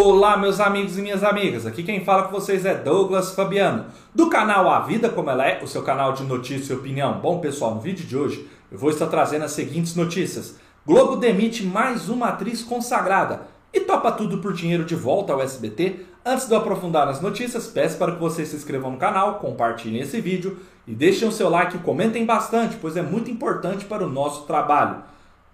Olá, meus amigos e minhas amigas. Aqui quem fala com vocês é Douglas Fabiano, do canal A Vida Como Ela É, o seu canal de notícia e opinião. Bom, pessoal, no vídeo de hoje eu vou estar trazendo as seguintes notícias: Globo demite mais uma atriz consagrada e topa tudo por dinheiro de volta ao SBT. Antes de eu aprofundar nas notícias, peço para que vocês se inscrevam no canal, compartilhem esse vídeo e deixem o seu like e comentem bastante, pois é muito importante para o nosso trabalho.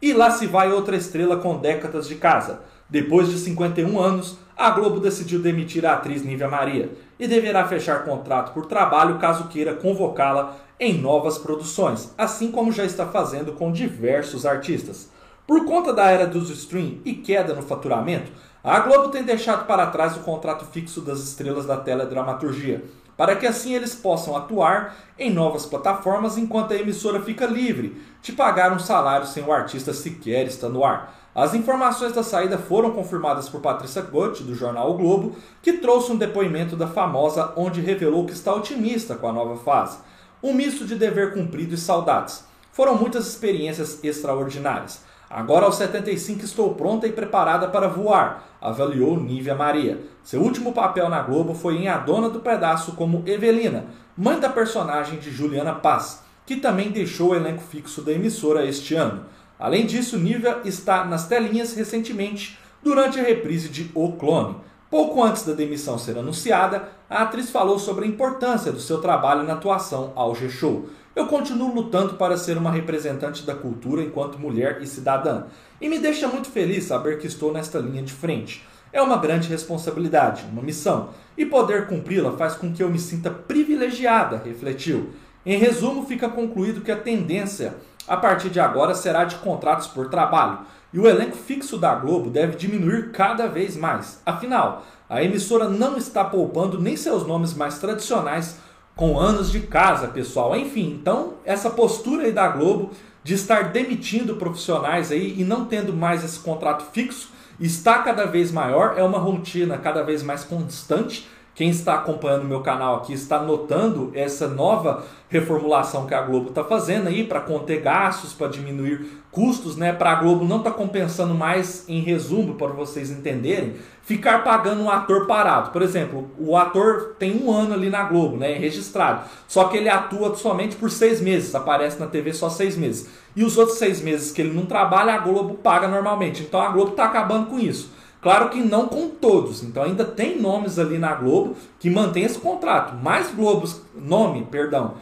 E lá se vai outra estrela com décadas de casa. Depois de 51 anos, a Globo decidiu demitir a atriz Nívia Maria e deverá fechar contrato por trabalho caso queira convocá-la em novas produções, assim como já está fazendo com diversos artistas. Por conta da era dos stream e queda no faturamento, a Globo tem deixado para trás o contrato fixo das estrelas da teledramaturgia, para que assim eles possam atuar em novas plataformas enquanto a emissora fica livre de pagar um salário sem o artista sequer estar no ar. As informações da saída foram confirmadas por Patrícia Gotti, do jornal o Globo, que trouxe um depoimento da famosa onde revelou que está otimista com a nova fase. Um misto de dever cumprido e saudades. Foram muitas experiências extraordinárias. Agora aos 75 estou pronta e preparada para voar, avaliou Nívia Maria. Seu último papel na Globo foi em A Dona do Pedaço como Evelina, mãe da personagem de Juliana Paz, que também deixou o elenco fixo da emissora este ano. Além disso, Nívia está nas telinhas recentemente durante a reprise de O Clone. Pouco antes da demissão ser anunciada, a atriz falou sobre a importância do seu trabalho na atuação ao G-Show. Eu continuo lutando para ser uma representante da cultura enquanto mulher e cidadã, e me deixa muito feliz saber que estou nesta linha de frente. É uma grande responsabilidade, uma missão, e poder cumpri-la faz com que eu me sinta privilegiada, refletiu. Em resumo, fica concluído que a tendência a partir de agora será de contratos por trabalho, e o elenco fixo da Globo deve diminuir cada vez mais. Afinal, a emissora não está poupando nem seus nomes mais tradicionais com anos de casa, pessoal. Enfim, então essa postura aí da Globo de estar demitindo profissionais aí e não tendo mais esse contrato fixo está cada vez maior, é uma rotina cada vez mais constante quem está acompanhando o meu canal aqui está notando essa nova reformulação que a Globo está fazendo aí para conter gastos, para diminuir custos, né? Para a Globo não está compensando mais, em resumo, para vocês entenderem, ficar pagando um ator parado. Por exemplo, o ator tem um ano ali na Globo, né? Registrado. Só que ele atua somente por seis meses, aparece na TV só seis meses. E os outros seis meses que ele não trabalha, a Globo paga normalmente. Então a Globo está acabando com isso. Claro que não com todos, então ainda tem nomes ali na Globo que mantém esse contrato. Mais Globos, nome, perdão,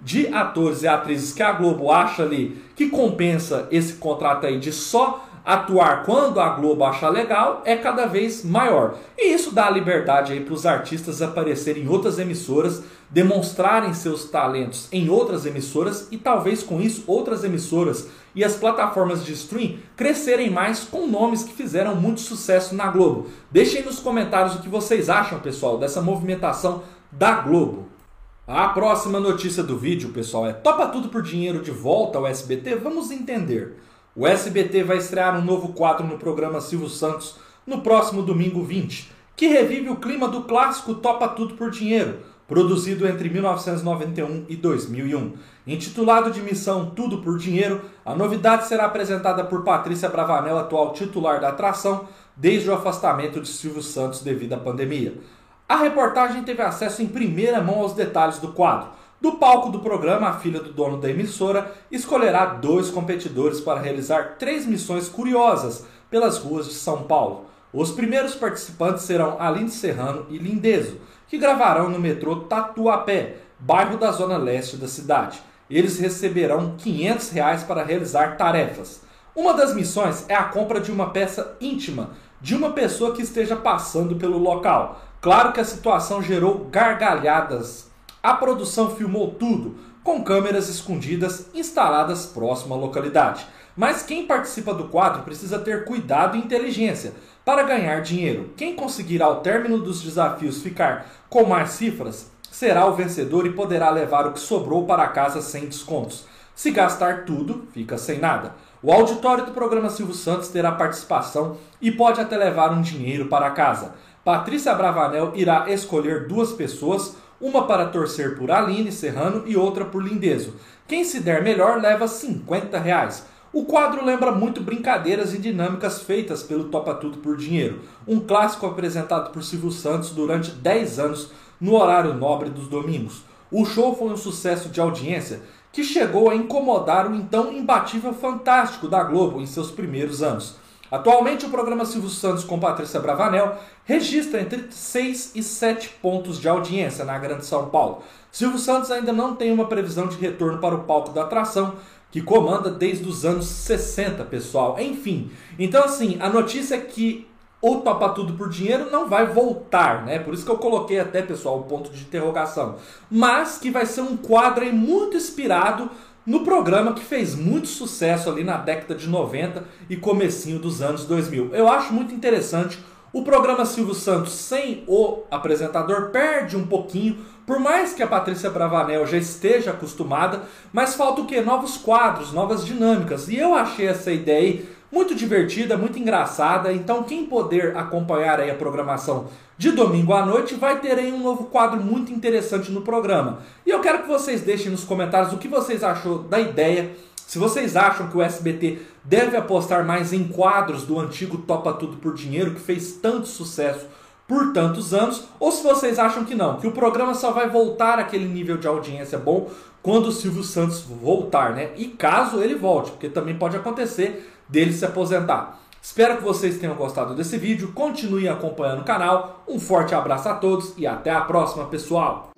de atores e atrizes que a Globo acha ali que compensa esse contrato aí de só atuar quando a Globo achar legal é cada vez maior. E isso dá liberdade aí para os artistas aparecerem em outras emissoras, demonstrarem seus talentos em outras emissoras e talvez com isso outras emissoras e as plataformas de stream crescerem mais com nomes que fizeram muito sucesso na Globo. Deixem nos comentários o que vocês acham, pessoal, dessa movimentação da Globo. A próxima notícia do vídeo, pessoal, é Topa Tudo por Dinheiro de volta ao SBT? Vamos entender. O SBT vai estrear um novo quadro no programa Silvio Santos no próximo domingo 20, que revive o clima do clássico Topa Tudo por Dinheiro, produzido entre 1991 e 2001. Intitulado de Missão Tudo por Dinheiro, a novidade será apresentada por Patrícia Bravanel, atual titular da atração, desde o afastamento de Silvio Santos devido à pandemia. A reportagem teve acesso em primeira mão aos detalhes do quadro do palco do programa, a filha do dono da emissora escolherá dois competidores para realizar três missões curiosas pelas ruas de São Paulo. Os primeiros participantes serão Aline Serrano e Lindezo, que gravarão no metrô Tatuapé, bairro da zona leste da cidade. Eles receberão 500 reais para realizar tarefas. Uma das missões é a compra de uma peça íntima de uma pessoa que esteja passando pelo local. Claro que a situação gerou gargalhadas a produção filmou tudo, com câmeras escondidas instaladas próximo à localidade. Mas quem participa do quadro precisa ter cuidado e inteligência para ganhar dinheiro. Quem conseguir ao término dos desafios ficar com mais cifras será o vencedor e poderá levar o que sobrou para casa sem descontos. Se gastar tudo, fica sem nada. O auditório do programa Silvio Santos terá participação e pode até levar um dinheiro para casa. Patrícia Bravanel irá escolher duas pessoas uma para torcer por Aline Serrano e outra por Lindezo. Quem se der melhor leva 50 reais. O quadro lembra muito brincadeiras e dinâmicas feitas pelo Topa Tudo por Dinheiro, um clássico apresentado por Silvio Santos durante 10 anos no horário nobre dos domingos. O show foi um sucesso de audiência que chegou a incomodar o então imbatível Fantástico da Globo em seus primeiros anos. Atualmente, o programa Silvio Santos com Patrícia Bravanel registra entre 6 e 7 pontos de audiência na Grande São Paulo. Silvio Santos ainda não tem uma previsão de retorno para o palco da atração, que comanda desde os anos 60, pessoal. Enfim, então assim, a notícia é que o Topa Tudo por Dinheiro não vai voltar, né? Por isso que eu coloquei até, pessoal, o ponto de interrogação. Mas que vai ser um quadro muito inspirado no programa que fez muito sucesso ali na década de 90 e comecinho dos anos 2000. Eu acho muito interessante o programa Silvio Santos sem o apresentador perde um pouquinho, por mais que a Patrícia Bravanel já esteja acostumada, mas falta o que? Novos quadros, novas dinâmicas. E eu achei essa ideia muito divertida, muito engraçada. Então, quem poder acompanhar aí a programação de domingo à noite vai ter aí um novo quadro muito interessante no programa. E eu quero que vocês deixem nos comentários o que vocês achou da ideia se vocês acham que o SBT deve apostar mais em quadros do antigo Topa Tudo por Dinheiro, que fez tanto sucesso por tantos anos, ou se vocês acham que não, que o programa só vai voltar àquele nível de audiência bom quando o Silvio Santos voltar, né? E caso ele volte, porque também pode acontecer dele se aposentar. Espero que vocês tenham gostado desse vídeo, continuem acompanhando o canal, um forte abraço a todos e até a próxima, pessoal!